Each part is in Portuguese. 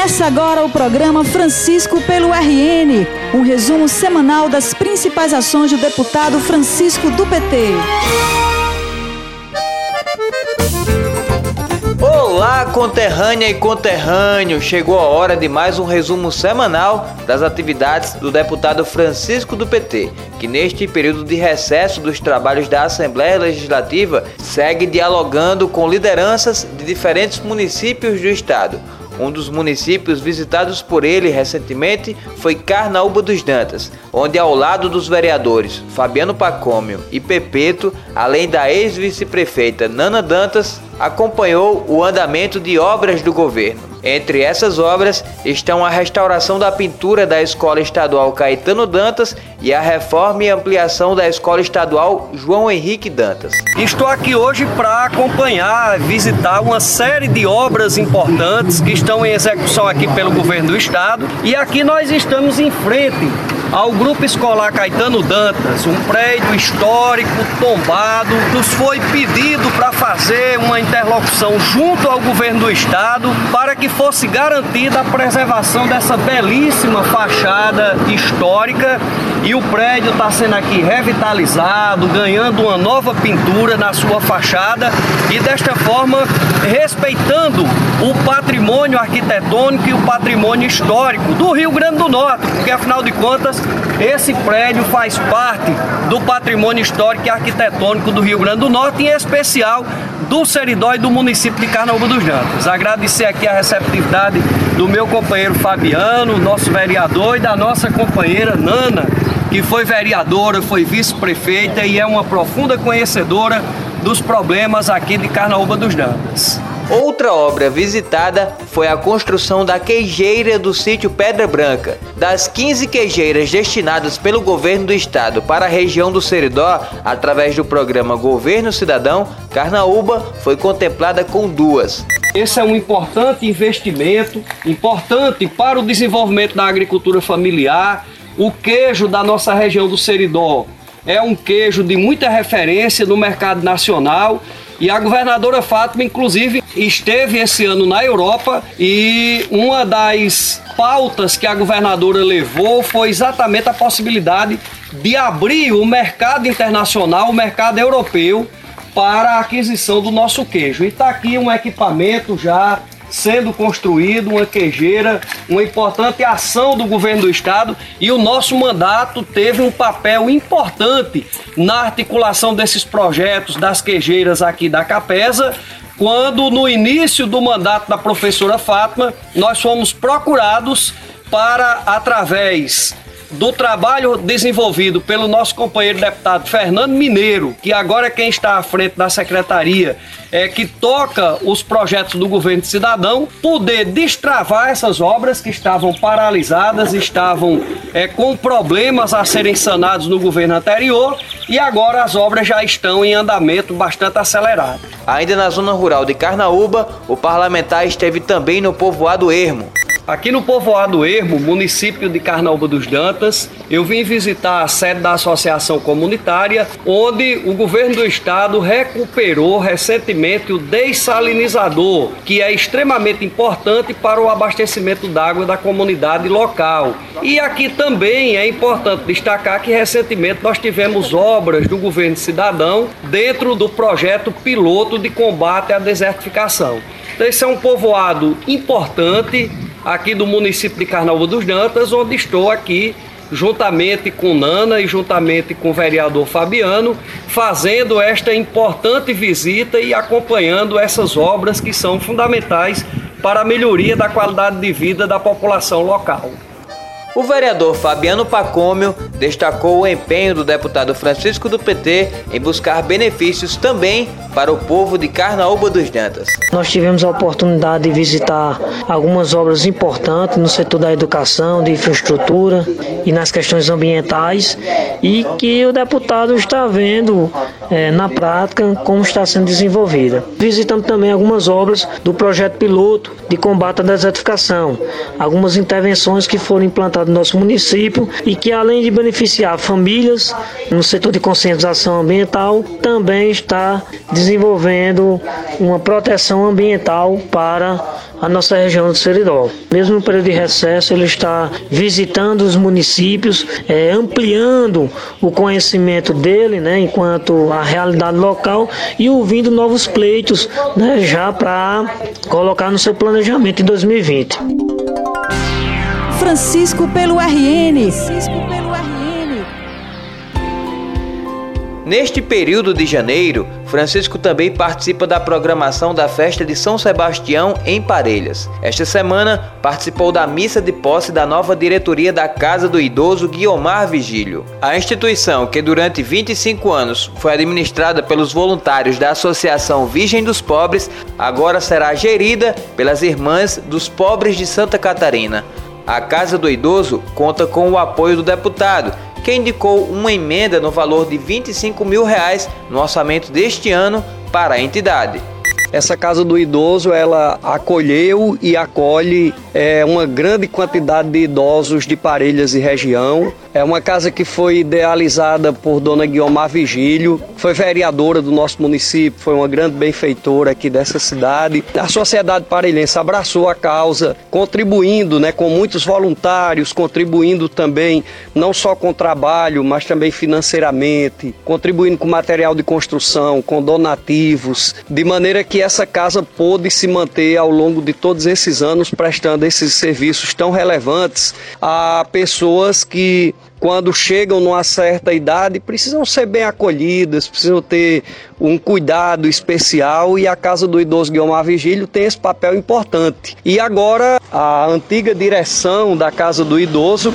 Começa agora o programa Francisco pelo RN, um resumo semanal das principais ações do deputado Francisco do PT. Olá, conterrânea e conterrâneo! Chegou a hora de mais um resumo semanal das atividades do deputado Francisco do PT, que neste período de recesso dos trabalhos da Assembleia Legislativa segue dialogando com lideranças de diferentes municípios do estado um dos municípios visitados por ele recentemente foi Carnaúba dos Dantas, onde ao lado dos vereadores Fabiano Pacômio e Pepeto, além da ex-vice-prefeita Nana Dantas, acompanhou o andamento de obras do governo. Entre essas obras estão a restauração da pintura da Escola Estadual Caetano Dantas e a reforma e ampliação da Escola Estadual João Henrique Dantas. Estou aqui hoje para acompanhar, visitar uma série de obras importantes que estão em execução aqui pelo governo do estado e aqui nós estamos em frente ao Grupo Escolar Caetano Dantas, um prédio histórico tombado. Nos foi pedido para fazer uma interlocução junto ao governo do estado para que fosse garantida a preservação dessa belíssima fachada histórica e o prédio está sendo aqui revitalizado, ganhando uma nova pintura na sua fachada e desta forma respeitando o patrimônio arquitetônico e o patrimônio histórico do Rio Grande do Norte, porque afinal de contas esse prédio faz parte do patrimônio histórico e arquitetônico do Rio Grande do Norte, em especial do Seridó e do município de Carnaúba dos Jantas. Agradecer aqui a receptividade do meu companheiro Fabiano, nosso vereador, e da nossa companheira Nana, que foi vereadora, foi vice-prefeita e é uma profunda conhecedora dos problemas aqui de Carnaúba dos Jantas. Outra obra visitada foi a construção da queijeira do sítio Pedra Branca. Das 15 queijeiras destinadas pelo governo do estado para a região do Seridó, através do programa Governo Cidadão, Carnaúba foi contemplada com duas. Esse é um importante investimento, importante para o desenvolvimento da agricultura familiar. O queijo da nossa região do Seridó é um queijo de muita referência no mercado nacional e a governadora Fátima, inclusive, esteve esse ano na Europa e uma das pautas que a governadora levou foi exatamente a possibilidade de abrir o mercado internacional, o mercado europeu, para a aquisição do nosso queijo. E está aqui um equipamento já sendo construído uma queijeira, uma importante ação do governo do estado e o nosso mandato teve um papel importante na articulação desses projetos das queijeiras aqui da Capesa, quando no início do mandato da professora Fátima, nós fomos procurados para através do trabalho desenvolvido pelo nosso companheiro deputado Fernando Mineiro, que agora é quem está à frente da secretaria, é que toca os projetos do governo cidadão, poder destravar essas obras que estavam paralisadas, estavam é, com problemas a serem sanados no governo anterior e agora as obras já estão em andamento bastante acelerado. Ainda na zona rural de Carnaúba, o parlamentar esteve também no povoado Ermo. Aqui no povoado Ermo, município de Carnaúba dos Dantas, eu vim visitar a sede da associação comunitária, onde o governo do estado recuperou recentemente o dessalinizador, que é extremamente importante para o abastecimento d'água da comunidade local. E aqui também é importante destacar que recentemente nós tivemos obras do governo cidadão dentro do projeto piloto de combate à desertificação. Então, esse é um povoado importante aqui do município de Carnaúba dos Dantas, onde estou aqui juntamente com Nana e juntamente com o vereador Fabiano, fazendo esta importante visita e acompanhando essas obras que são fundamentais para a melhoria da qualidade de vida da população local. O vereador Fabiano Pacômio destacou o empenho do deputado Francisco do PT em buscar benefícios também para o povo de Carnaúba dos Dantas. Nós tivemos a oportunidade de visitar algumas obras importantes no setor da educação, de infraestrutura e nas questões ambientais e que o deputado está vendo é, na prática como está sendo desenvolvida. Visitamos também algumas obras do projeto piloto de combate à desertificação, algumas intervenções que foram implantadas do nosso município e que além de beneficiar famílias no setor de conscientização ambiental, também está desenvolvendo uma proteção ambiental para a nossa região do Seridó. Mesmo no período de recesso, ele está visitando os municípios, é, ampliando o conhecimento dele, né, enquanto a realidade local e ouvindo novos pleitos, né, já para colocar no seu planejamento em 2020. Francisco pelo RN. Neste período de janeiro, Francisco também participa da programação da festa de São Sebastião em Parelhas. Esta semana, participou da missa de posse da nova diretoria da Casa do Idoso Guiomar Vigílio. A instituição, que durante 25 anos foi administrada pelos voluntários da Associação Virgem dos Pobres, agora será gerida pelas Irmãs dos Pobres de Santa Catarina. A Casa do Idoso conta com o apoio do deputado que indicou uma emenda no valor de 25 mil reais no orçamento deste ano para a entidade. Essa casa do idoso ela acolheu e acolhe é, uma grande quantidade de idosos de Parelhas e região. É uma casa que foi idealizada por Dona Guiomar Vigílio, foi vereadora do nosso município, foi uma grande benfeitora aqui dessa cidade. A sociedade parelhense abraçou a causa, contribuindo né, com muitos voluntários, contribuindo também não só com trabalho, mas também financeiramente, contribuindo com material de construção, com donativos, de maneira que essa casa pôde se manter ao longo de todos esses anos prestando esses serviços tão relevantes a pessoas que quando chegam numa certa idade, precisam ser bem acolhidas, precisam ter um cuidado especial e a Casa do Idoso Guilmar Vigílio tem esse papel importante. E agora a antiga direção da Casa do Idoso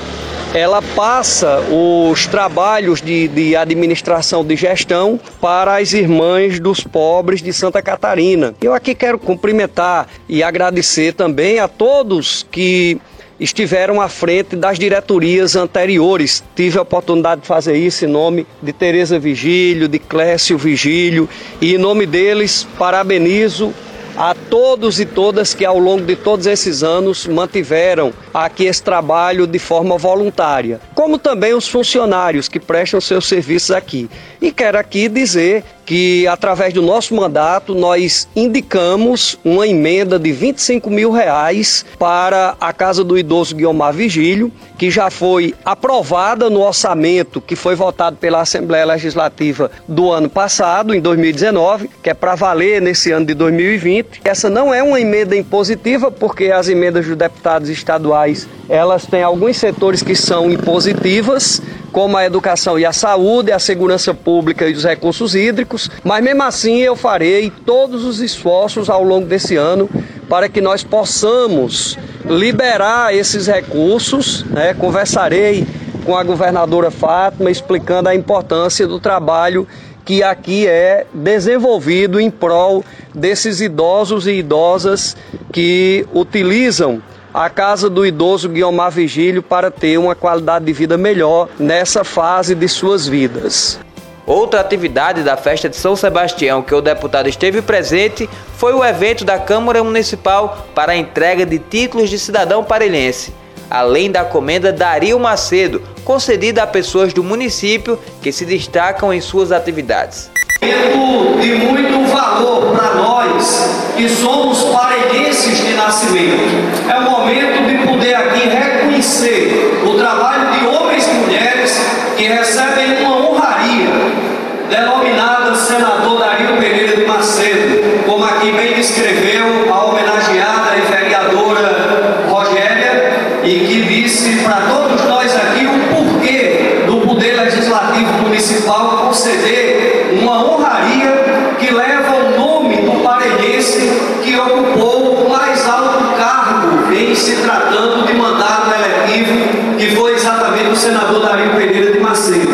ela passa os trabalhos de, de, administração de gestão para as irmãs dos pobres de Santa Catarina. Eu aqui quero cumprimentar e agradecer também a todos que estiveram à frente das diretorias anteriores. Tive a oportunidade de fazer isso em nome de Tereza Vigílio, de Clécio Vigílio, e em nome deles parabenizo a todos e todas que ao longo de todos esses anos mantiveram aqui esse trabalho de forma voluntária, como também os funcionários que prestam seus serviços aqui. E quero aqui dizer que através do nosso mandato nós indicamos uma emenda de 25 mil reais para a Casa do Idoso Guiomar Vigílio, que já foi aprovada no orçamento que foi votado pela Assembleia Legislativa do ano passado, em 2019, que é para valer nesse ano de 2020. Essa não é uma emenda impositiva, porque as emendas dos deputados estaduais elas têm alguns setores que são impositivas, como a educação e a saúde, a segurança pública e os recursos hídricos, mas mesmo assim eu farei todos os esforços ao longo desse ano para que nós possamos liberar esses recursos. Né? Conversarei com a governadora Fátima explicando a importância do trabalho que aqui é desenvolvido em prol desses idosos e idosas que utilizam a Casa do Idoso Guiomar Vigílio para ter uma qualidade de vida melhor nessa fase de suas vidas. Outra atividade da festa de São Sebastião que o deputado esteve presente foi o evento da Câmara Municipal para a entrega de títulos de cidadão parelhense, além da comenda Dario Macedo, concedida a pessoas do município que se destacam em suas atividades. De muito valor para nós que somos parelhenses de nascimento. É o momento de poder aqui reconhecer o trabalho de homens e mulheres que recebem uma honraria denominada Senador Dario Pereira de Macedo, como aqui bem descreveu a homenageada e vereadora Rogéria, e que disse para todos nós aqui o porquê do Poder Legislativo Municipal conceder uma honraria que leva o nome do parelhense que ocupou o mais alto cargo em se tratando de mandato eletivo, que foi exatamente o senador Dario Pereira de Macedo.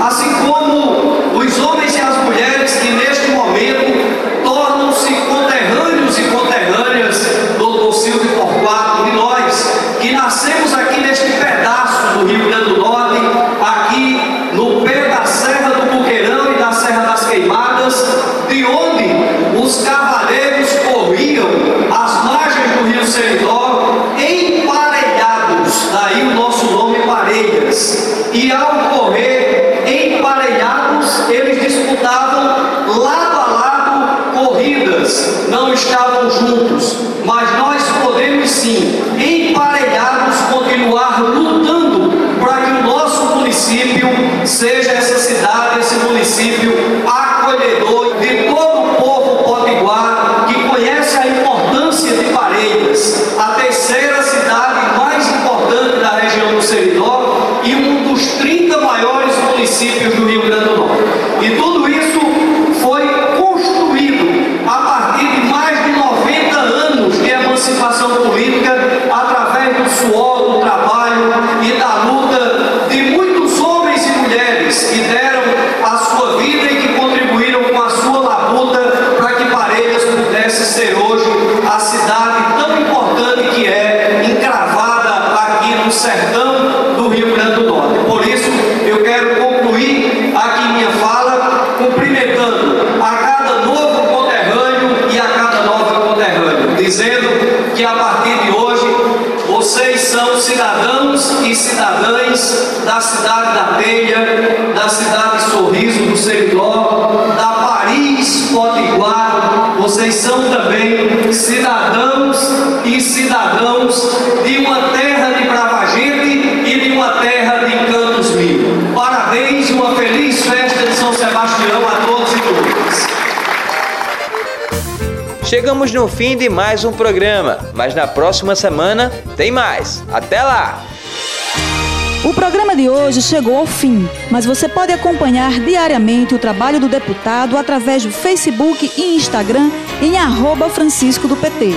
Assim como os homens e as mulheres que neste momento tornam-se conterrâneos e conterrâneos mas nós podemos sim, emparelhados, continuar lutando para que o nosso município seja essa cidade, esse município acolhedor de todo o povo potiguar que conhece a importância de Parelhas, a terceira cidade mais importante da região do Seridó e um dos 30 maiores municípios do Norte. E tudo isso foi construído a partir de mais de 90 anos de emancipação política através do suor, do trabalho e da luta de muitos homens e mulheres que deram a sua vida e que contribuíram com a sua labuta para que Parelhas pudesse ser hoje a cidade tão importante que é, encravada aqui no sertão do Rio Grande do Norte. Por isso, eu quero concluir aqui minha fala cumprimentando a cada novo conterrâneo e a cada nova conterrâneo, dizendo que a partir de hoje vocês são cidadãs da cidade da Telha, da cidade Sorriso do Seridó, da Paris Potiguar. Vocês são também cidadãos e cidadãos de uma terra de Bravagente e de uma terra de Cantos Mil. Parabéns e uma feliz festa de São Sebastião a todos e todas. Chegamos no fim de mais um programa, mas na próxima semana tem mais. Até lá! O programa de hoje chegou ao fim, mas você pode acompanhar diariamente o trabalho do deputado através do Facebook e Instagram em arroba Francisco do PT.